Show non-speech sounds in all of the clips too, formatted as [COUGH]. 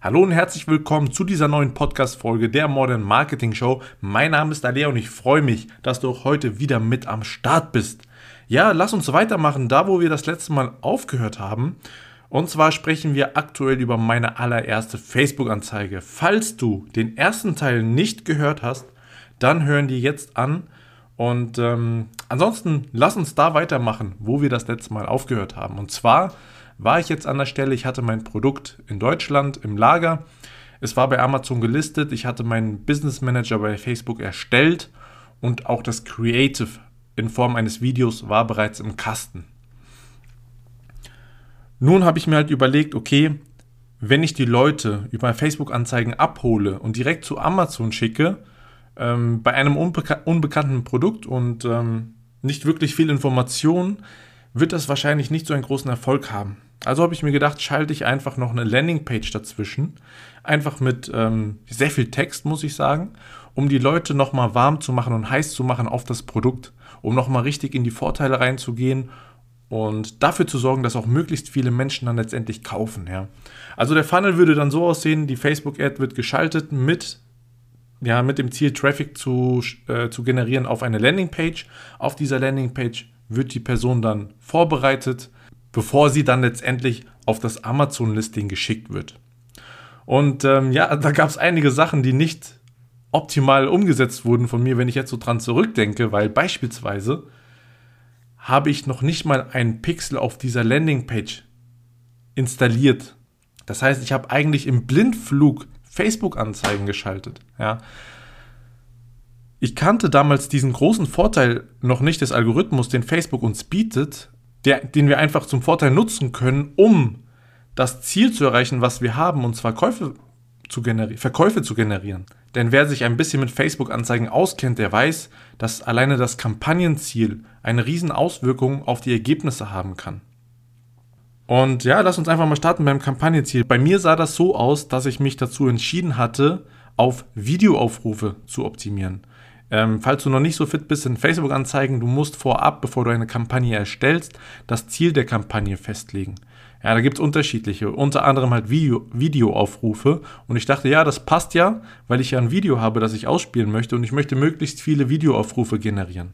Hallo und herzlich willkommen zu dieser neuen Podcast-Folge der Modern Marketing Show. Mein Name ist Alea und ich freue mich, dass du auch heute wieder mit am Start bist. Ja, lass uns weitermachen, da wo wir das letzte Mal aufgehört haben. Und zwar sprechen wir aktuell über meine allererste Facebook-Anzeige. Falls du den ersten Teil nicht gehört hast, dann hören die jetzt an. Und ähm, ansonsten lass uns da weitermachen, wo wir das letzte Mal aufgehört haben. Und zwar war ich jetzt an der Stelle, ich hatte mein Produkt in Deutschland im Lager. Es war bei Amazon gelistet, ich hatte meinen Business Manager bei Facebook erstellt und auch das Creative in Form eines Videos war bereits im Kasten. Nun habe ich mir halt überlegt, okay, wenn ich die Leute über Facebook-Anzeigen abhole und direkt zu Amazon schicke, ähm, bei einem unbeka unbekannten Produkt und ähm, nicht wirklich viel Information, wird das wahrscheinlich nicht so einen großen Erfolg haben. Also habe ich mir gedacht, schalte ich einfach noch eine Landingpage dazwischen. Einfach mit ähm, sehr viel Text, muss ich sagen, um die Leute nochmal warm zu machen und heiß zu machen auf das Produkt, um nochmal richtig in die Vorteile reinzugehen und dafür zu sorgen, dass auch möglichst viele Menschen dann letztendlich kaufen. Ja. Also der Funnel würde dann so aussehen, die Facebook-Ad wird geschaltet mit, ja, mit dem Ziel, Traffic zu, äh, zu generieren auf eine Landingpage. Auf dieser Landingpage wird die Person dann vorbereitet, bevor sie dann letztendlich auf das Amazon-Listing geschickt wird. Und ähm, ja, da gab es einige Sachen, die nicht optimal umgesetzt wurden von mir, wenn ich jetzt so dran zurückdenke, weil beispielsweise habe ich noch nicht mal einen Pixel auf dieser Landingpage installiert. Das heißt, ich habe eigentlich im Blindflug Facebook-Anzeigen geschaltet. Ja. Ich kannte damals diesen großen Vorteil noch nicht des Algorithmus, den Facebook uns bietet, der, den wir einfach zum Vorteil nutzen können, um das Ziel zu erreichen, was wir haben, und zwar Käufe zu Verkäufe zu generieren. Denn wer sich ein bisschen mit Facebook-Anzeigen auskennt, der weiß, dass alleine das Kampagnenziel eine riesen Auswirkung auf die Ergebnisse haben kann. Und ja, lass uns einfach mal starten beim Kampagnenziel. Bei mir sah das so aus, dass ich mich dazu entschieden hatte, auf Videoaufrufe zu optimieren. Ähm, falls du noch nicht so fit bist in Facebook-Anzeigen, du musst vorab, bevor du eine Kampagne erstellst, das Ziel der Kampagne festlegen. Ja, da gibt es unterschiedliche, unter anderem halt Video, Videoaufrufe. Und ich dachte, ja, das passt ja, weil ich ja ein Video habe, das ich ausspielen möchte und ich möchte möglichst viele Videoaufrufe generieren.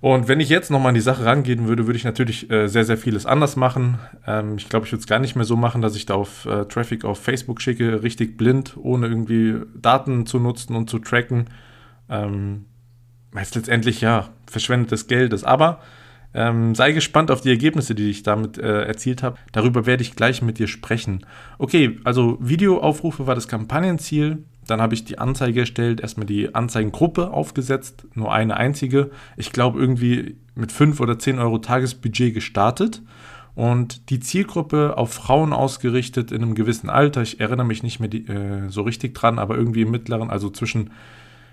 Und wenn ich jetzt nochmal an die Sache rangehen würde, würde ich natürlich äh, sehr, sehr vieles anders machen. Ähm, ich glaube, ich würde es gar nicht mehr so machen, dass ich da auf äh, Traffic auf Facebook schicke, richtig blind, ohne irgendwie Daten zu nutzen und zu tracken. Ähm, weil letztendlich ja verschwendetes Geld ist. Aber ähm, sei gespannt auf die Ergebnisse, die ich damit äh, erzielt habe. Darüber werde ich gleich mit dir sprechen. Okay, also Videoaufrufe war das Kampagnenziel. Dann habe ich die Anzeige erstellt, erstmal die Anzeigengruppe aufgesetzt, nur eine einzige. Ich glaube irgendwie mit 5 oder 10 Euro Tagesbudget gestartet und die Zielgruppe auf Frauen ausgerichtet in einem gewissen Alter. Ich erinnere mich nicht mehr die, äh, so richtig dran, aber irgendwie im mittleren, also zwischen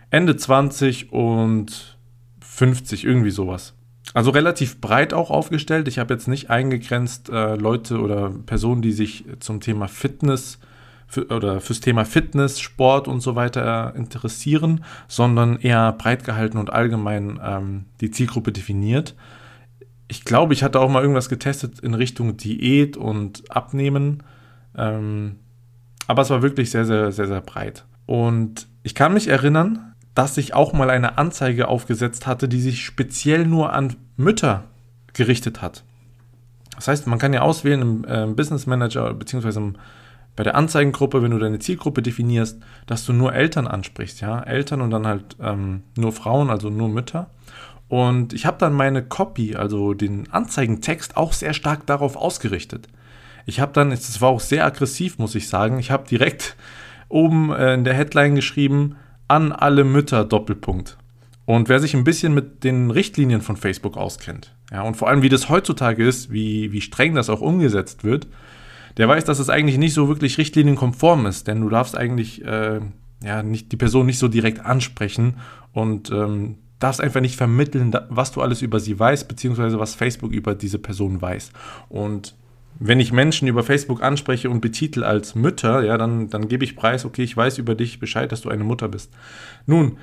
Ende 20 und 50, irgendwie sowas. Also relativ breit auch aufgestellt. Ich habe jetzt nicht eingegrenzt äh, Leute oder Personen, die sich zum Thema Fitness äh, für, oder fürs Thema Fitness, Sport und so weiter interessieren, sondern eher breit gehalten und allgemein ähm, die Zielgruppe definiert. Ich glaube, ich hatte auch mal irgendwas getestet in Richtung Diät und Abnehmen. Ähm, aber es war wirklich sehr, sehr, sehr, sehr breit. Und ich kann mich erinnern, dass ich auch mal eine Anzeige aufgesetzt hatte, die sich speziell nur an Mütter gerichtet hat. Das heißt, man kann ja auswählen im äh, Business Manager bzw. im bei der Anzeigengruppe, wenn du deine Zielgruppe definierst, dass du nur Eltern ansprichst, ja, Eltern und dann halt ähm, nur Frauen, also nur Mütter. Und ich habe dann meine Copy, also den Anzeigentext, auch sehr stark darauf ausgerichtet. Ich habe dann, es war auch sehr aggressiv, muss ich sagen, ich habe direkt [LAUGHS] oben äh, in der Headline geschrieben, an alle Mütter Doppelpunkt. Und wer sich ein bisschen mit den Richtlinien von Facebook auskennt, ja, und vor allem wie das heutzutage ist, wie, wie streng das auch umgesetzt wird, der weiß, dass es eigentlich nicht so wirklich richtlinienkonform ist, denn du darfst eigentlich äh, ja, nicht, die Person nicht so direkt ansprechen und ähm, darfst einfach nicht vermitteln, was du alles über sie weißt, beziehungsweise was Facebook über diese Person weiß. Und wenn ich Menschen über Facebook anspreche und betitel als Mütter, ja, dann, dann gebe ich preis, okay, ich weiß über dich Bescheid, dass du eine Mutter bist. Nun,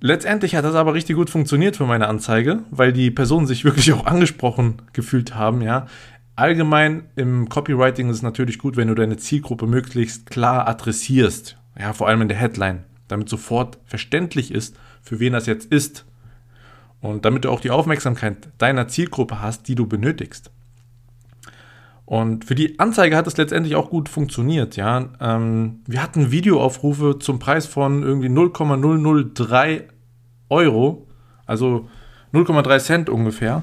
letztendlich hat das aber richtig gut funktioniert für meine Anzeige, weil die Personen sich [LAUGHS] wirklich auch angesprochen gefühlt haben, ja Allgemein im Copywriting ist es natürlich gut, wenn du deine Zielgruppe möglichst klar adressierst. Ja, vor allem in der Headline, damit sofort verständlich ist, für wen das jetzt ist. Und damit du auch die Aufmerksamkeit deiner Zielgruppe hast, die du benötigst. Und für die Anzeige hat es letztendlich auch gut funktioniert. Ja, ähm, wir hatten Videoaufrufe zum Preis von irgendwie 0,003 Euro, also 0,3 Cent ungefähr.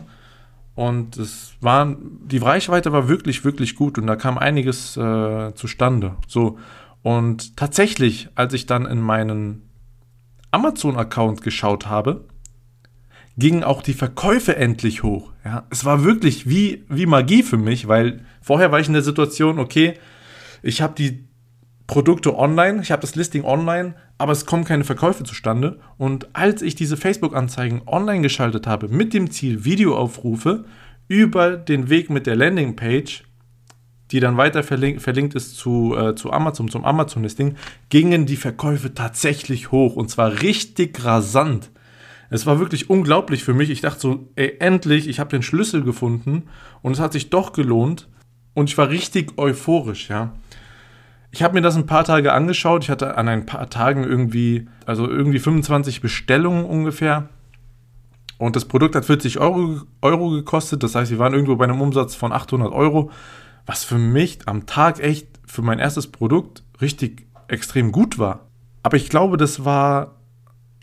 Und es war, die Reichweite war wirklich, wirklich gut und da kam einiges äh, zustande. So. Und tatsächlich, als ich dann in meinen Amazon-Account geschaut habe, gingen auch die Verkäufe endlich hoch. Ja, es war wirklich wie, wie Magie für mich, weil vorher war ich in der Situation, okay, ich habe die Produkte online, ich habe das Listing online, aber es kommen keine Verkäufe zustande. Und als ich diese Facebook-Anzeigen online geschaltet habe, mit dem Ziel Videoaufrufe über den Weg mit der Landingpage, die dann weiter verlink verlinkt ist zu, äh, zu Amazon, zum Amazon-Listing, gingen die Verkäufe tatsächlich hoch und zwar richtig rasant. Es war wirklich unglaublich für mich. Ich dachte so, ey, endlich, ich habe den Schlüssel gefunden und es hat sich doch gelohnt und ich war richtig euphorisch, ja. Ich habe mir das ein paar Tage angeschaut. Ich hatte an ein paar Tagen irgendwie, also irgendwie 25 Bestellungen ungefähr. Und das Produkt hat 40 Euro, Euro gekostet. Das heißt, wir waren irgendwo bei einem Umsatz von 800 Euro, was für mich am Tag echt für mein erstes Produkt richtig extrem gut war. Aber ich glaube, das war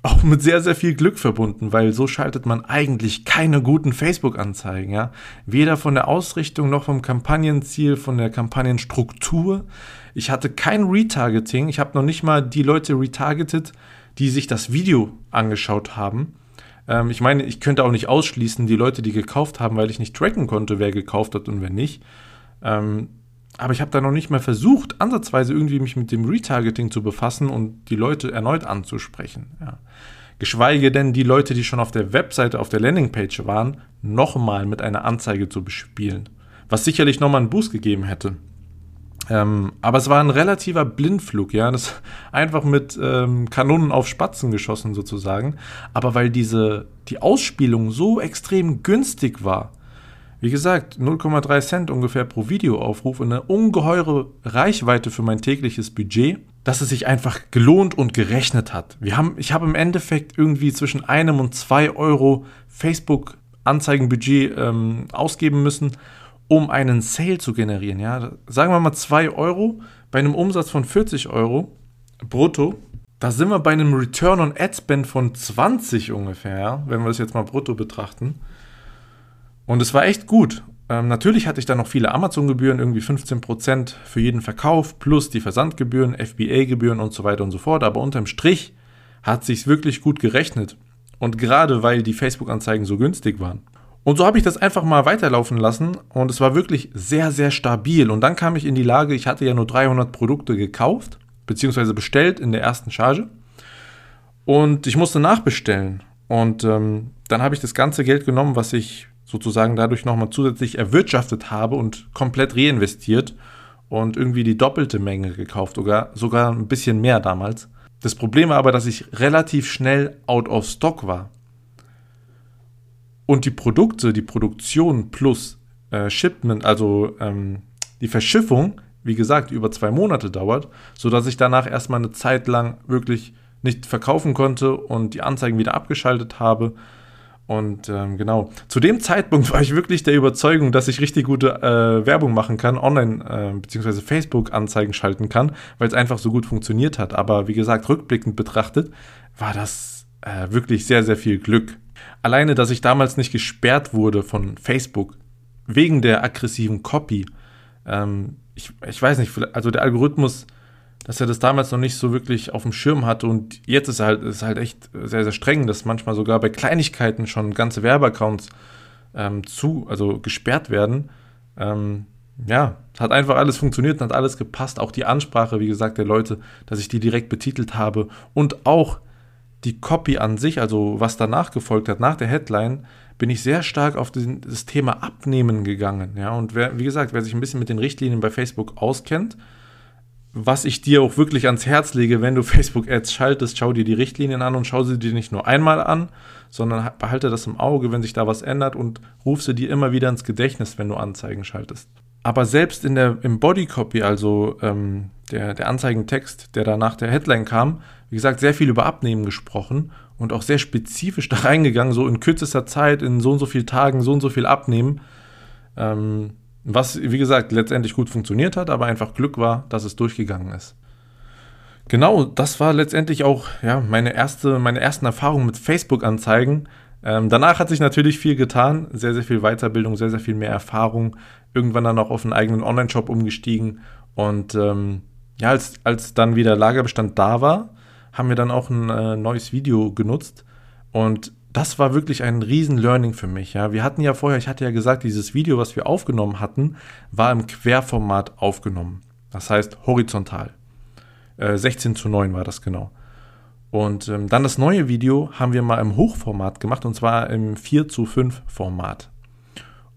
auch mit sehr, sehr viel Glück verbunden, weil so schaltet man eigentlich keine guten Facebook-Anzeigen, ja. Weder von der Ausrichtung noch vom Kampagnenziel, von der Kampagnenstruktur. Ich hatte kein Retargeting. Ich habe noch nicht mal die Leute retargetet, die sich das Video angeschaut haben. Ähm, ich meine, ich könnte auch nicht ausschließen, die Leute, die gekauft haben, weil ich nicht tracken konnte, wer gekauft hat und wer nicht. Ähm, aber ich habe da noch nicht mal versucht, ansatzweise irgendwie mich mit dem Retargeting zu befassen und die Leute erneut anzusprechen. Ja. Geschweige denn die Leute, die schon auf der Webseite, auf der Landingpage waren, nochmal mit einer Anzeige zu bespielen. Was sicherlich nochmal einen Boost gegeben hätte. Ähm, aber es war ein relativer Blindflug, ja. Das [LAUGHS] einfach mit ähm, Kanonen auf Spatzen geschossen sozusagen. Aber weil diese, die Ausspielung so extrem günstig war, wie gesagt, 0,3 Cent ungefähr pro Videoaufruf und eine ungeheure Reichweite für mein tägliches Budget, dass es sich einfach gelohnt und gerechnet hat. Wir haben, ich habe im Endeffekt irgendwie zwischen einem und zwei Euro Facebook-Anzeigenbudget ähm, ausgeben müssen, um einen Sale zu generieren. Ja? Sagen wir mal 2 Euro bei einem Umsatz von 40 Euro brutto. Da sind wir bei einem Return on Ad Spend von 20 ungefähr, wenn wir das jetzt mal brutto betrachten. Und es war echt gut. Ähm, natürlich hatte ich dann noch viele Amazon-Gebühren, irgendwie 15% für jeden Verkauf, plus die Versandgebühren, FBA-Gebühren und so weiter und so fort. Aber unterm Strich hat sich wirklich gut gerechnet. Und gerade weil die Facebook-Anzeigen so günstig waren. Und so habe ich das einfach mal weiterlaufen lassen und es war wirklich sehr, sehr stabil. Und dann kam ich in die Lage, ich hatte ja nur 300 Produkte gekauft, beziehungsweise bestellt in der ersten Charge. Und ich musste nachbestellen. Und ähm, dann habe ich das ganze Geld genommen, was ich sozusagen dadurch nochmal zusätzlich erwirtschaftet habe und komplett reinvestiert und irgendwie die doppelte Menge gekauft, sogar, sogar ein bisschen mehr damals. Das Problem war aber, dass ich relativ schnell out of stock war. Und die Produkte, die Produktion plus äh, Shipment, also ähm, die Verschiffung, wie gesagt, über zwei Monate dauert, sodass ich danach erstmal eine Zeit lang wirklich nicht verkaufen konnte und die Anzeigen wieder abgeschaltet habe und ähm, genau, zu dem Zeitpunkt [LAUGHS] war ich wirklich der Überzeugung, dass ich richtig gute äh, Werbung machen kann, online äh, bzw. Facebook-Anzeigen schalten kann, weil es einfach so gut funktioniert hat. Aber wie gesagt, rückblickend betrachtet, war das äh, wirklich sehr, sehr viel Glück. Alleine, dass ich damals nicht gesperrt wurde von Facebook wegen der aggressiven Copy. Ähm, ich, ich weiß nicht, also der Algorithmus dass er das damals noch nicht so wirklich auf dem Schirm hatte und jetzt ist halt, ist halt echt sehr, sehr streng, dass manchmal sogar bei Kleinigkeiten schon ganze Werbeaccounts ähm, zu, also gesperrt werden. Ähm, ja, hat einfach alles funktioniert und hat alles gepasst. Auch die Ansprache, wie gesagt, der Leute, dass ich die direkt betitelt habe und auch die Copy an sich, also was danach gefolgt hat, nach der Headline, bin ich sehr stark auf den, das Thema Abnehmen gegangen. Ja, und wer, wie gesagt, wer sich ein bisschen mit den Richtlinien bei Facebook auskennt, was ich dir auch wirklich ans Herz lege, wenn du [LAUGHS] Facebook-Ads schaltest, schau dir die Richtlinien an und schau sie dir nicht nur einmal an, sondern behalte das im Auge, wenn sich da was ändert und ruf sie dir immer wieder ins Gedächtnis, wenn du Anzeigen schaltest. Aber selbst in der, im Bodycopy, also ähm, der, der Anzeigentext, der da nach der Headline kam, wie gesagt, sehr viel über Abnehmen gesprochen und auch sehr spezifisch [LAUGHS] da reingegangen, so in kürzester Zeit, in so und so vielen Tagen, so und so viel abnehmen. Ähm, was, wie gesagt, letztendlich gut funktioniert hat, aber einfach Glück war, dass es durchgegangen ist. Genau, das war letztendlich auch ja, meine, erste, meine ersten Erfahrungen mit Facebook-Anzeigen. Ähm, danach hat sich natürlich viel getan, sehr, sehr viel Weiterbildung, sehr, sehr viel mehr Erfahrung. Irgendwann dann auch auf einen eigenen Online-Shop umgestiegen. Und ähm, ja, als, als dann wieder Lagerbestand da war, haben wir dann auch ein äh, neues Video genutzt. Und das war wirklich ein riesen Learning für mich. Ja. Wir hatten ja vorher, ich hatte ja gesagt, dieses Video, was wir aufgenommen hatten, war im Querformat aufgenommen. Das heißt horizontal. Äh, 16 zu 9 war das genau. Und ähm, dann das neue Video haben wir mal im Hochformat gemacht und zwar im 4 zu 5 Format.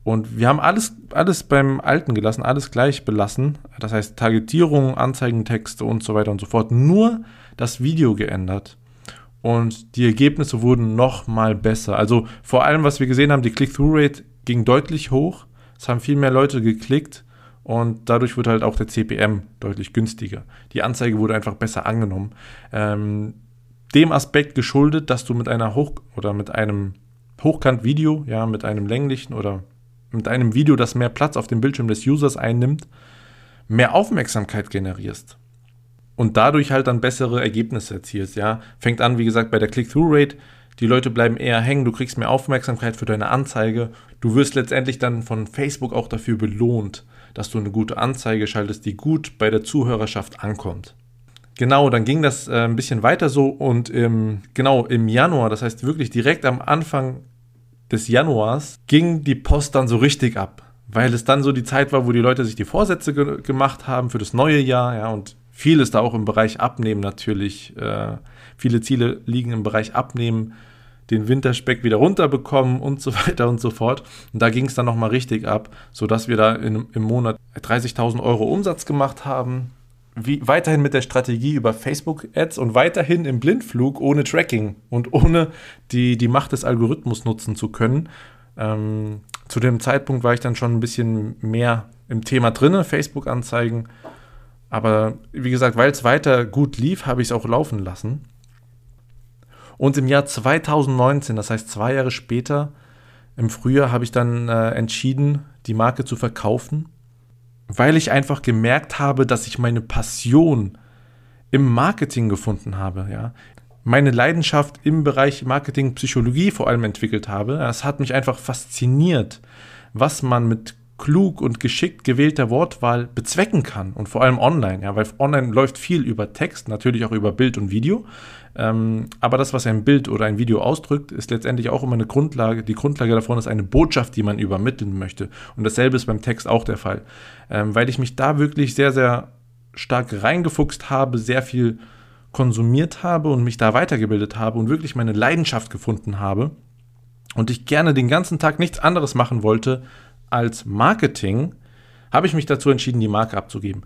Und wir haben alles, alles beim Alten gelassen, alles gleich belassen. Das heißt Targetierung, Anzeigentexte und so weiter und so fort. Nur das Video geändert und die Ergebnisse wurden noch mal besser. Also vor allem, was wir gesehen haben, die Click-Through-Rate ging deutlich hoch. Es haben viel mehr Leute geklickt und dadurch wurde halt auch der CPM deutlich günstiger. Die Anzeige wurde einfach besser angenommen. Ähm, dem Aspekt geschuldet, dass du mit einer Hoch- oder mit einem Hochkant-Video, ja, mit einem länglichen oder mit einem Video, das mehr Platz auf dem Bildschirm des Users einnimmt, mehr Aufmerksamkeit generierst und dadurch halt dann bessere Ergebnisse erzielst, ja. Fängt an, wie gesagt, bei der Click-Through-Rate. Die Leute bleiben eher hängen, du kriegst mehr Aufmerksamkeit für deine Anzeige. Du wirst letztendlich dann von Facebook auch dafür belohnt, dass du eine gute Anzeige schaltest, die gut bei der Zuhörerschaft ankommt. Genau, dann ging das äh, ein bisschen weiter so und im, genau im Januar, das heißt wirklich direkt am Anfang des Januars, ging die Post dann so richtig ab, weil es dann so die Zeit war, wo die Leute sich die Vorsätze ge gemacht haben für das neue Jahr, ja, und viel ist da auch im Bereich Abnehmen natürlich. Äh, viele Ziele liegen im Bereich Abnehmen, den Winterspeck wieder runterbekommen und so [LAUGHS] weiter und so fort. Und da ging es dann nochmal richtig ab, sodass wir da in, im Monat 30.000 Euro Umsatz gemacht haben. Wie, weiterhin mit der Strategie über Facebook-Ads und weiterhin im Blindflug ohne Tracking und ohne die, die Macht des Algorithmus nutzen zu können. Ähm, zu dem Zeitpunkt war ich dann schon ein bisschen mehr im Thema drin, Facebook-Anzeigen aber wie gesagt, weil es weiter gut lief, habe ich es auch laufen lassen. Und im Jahr 2019, das heißt zwei Jahre später, im Frühjahr, habe ich dann äh, entschieden, die Marke zu verkaufen, weil ich einfach gemerkt habe, dass ich meine Passion im Marketing gefunden habe. Ja? Meine Leidenschaft im Bereich Marketing, Psychologie vor allem entwickelt habe. Es hat mich einfach fasziniert, was man mit klug und geschickt gewählter Wortwahl bezwecken kann und vor allem online, ja, weil online läuft viel über Text, natürlich auch über Bild und Video, ähm, aber das, was ein Bild oder ein Video ausdrückt, ist letztendlich auch immer eine Grundlage. Die Grundlage davon ist eine Botschaft, die man übermitteln möchte. Und dasselbe ist beim Text auch der Fall, ähm, weil ich mich da wirklich sehr, sehr stark reingefuchst habe, sehr viel konsumiert habe und mich da weitergebildet habe und wirklich meine Leidenschaft gefunden habe und ich gerne den ganzen Tag nichts anderes machen wollte, als Marketing habe ich mich dazu entschieden, die Marke abzugeben.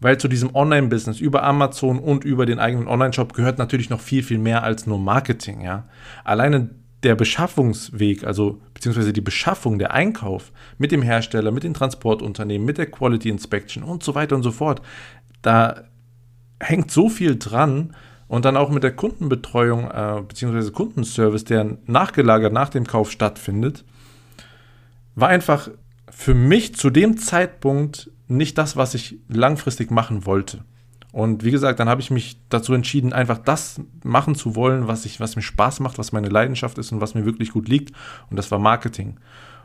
Weil zu diesem Online-Business über Amazon und über den eigenen Online-Shop gehört natürlich noch viel, viel mehr als nur Marketing. Ja? Alleine der Beschaffungsweg, also beziehungsweise die Beschaffung, der Einkauf mit dem Hersteller, mit den Transportunternehmen, mit der Quality Inspection und so weiter und so fort, da hängt so viel dran und dann auch mit der Kundenbetreuung äh, beziehungsweise Kundenservice, der nachgelagert nach dem Kauf stattfindet, war einfach für mich zu dem Zeitpunkt nicht das, was ich langfristig machen wollte. Und wie gesagt, dann habe ich mich dazu entschieden, einfach das machen zu wollen, was, ich, was mir Spaß macht, was meine Leidenschaft ist und was mir wirklich gut liegt. Und das war Marketing.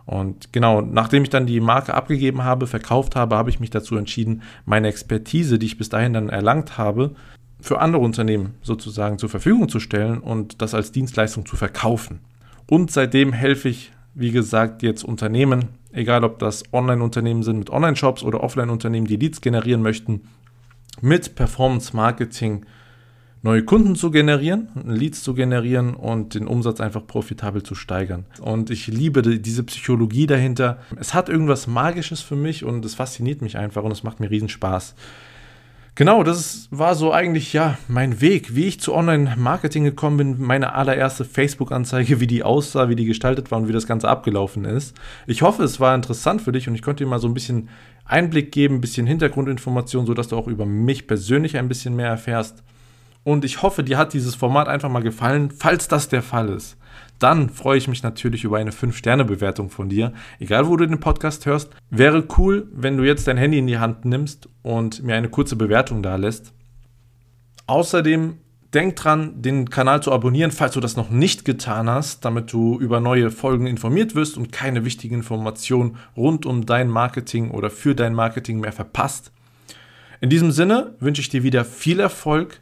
Und genau, nachdem ich dann die Marke abgegeben habe, verkauft habe, habe ich mich dazu entschieden, meine Expertise, die ich bis dahin dann erlangt habe, für andere Unternehmen sozusagen zur Verfügung zu stellen und das als Dienstleistung zu verkaufen. Und seitdem helfe ich, wie gesagt, jetzt Unternehmen egal ob das Online-Unternehmen sind mit Online-Shops oder Offline-Unternehmen, die Leads generieren möchten, mit Performance-Marketing neue Kunden zu generieren, Leads zu generieren und den Umsatz einfach profitabel zu steigern. Und ich liebe diese Psychologie dahinter. Es hat irgendwas Magisches für mich und es fasziniert mich einfach und es macht mir riesen Spaß. Genau, das war so eigentlich ja mein Weg, wie ich zu Online-Marketing gekommen bin, meine allererste Facebook-Anzeige, wie die aussah, wie die gestaltet war und wie das Ganze abgelaufen ist. Ich hoffe, es war interessant für dich und ich konnte dir mal so ein bisschen Einblick geben, ein bisschen Hintergrundinformation, sodass du auch über mich persönlich ein bisschen mehr erfährst. Und ich hoffe, dir hat dieses Format einfach mal gefallen. Falls das der Fall ist, dann freue ich mich natürlich über eine 5-Sterne-Bewertung von dir. Egal, wo du den Podcast hörst. Wäre cool, wenn du jetzt dein Handy in die Hand nimmst und mir eine kurze Bewertung da lässt. Außerdem denk dran, den Kanal zu abonnieren, falls du das noch nicht getan hast, damit du über neue Folgen informiert wirst und keine wichtigen Informationen rund um dein Marketing oder für dein Marketing mehr verpasst. In diesem Sinne wünsche ich dir wieder viel Erfolg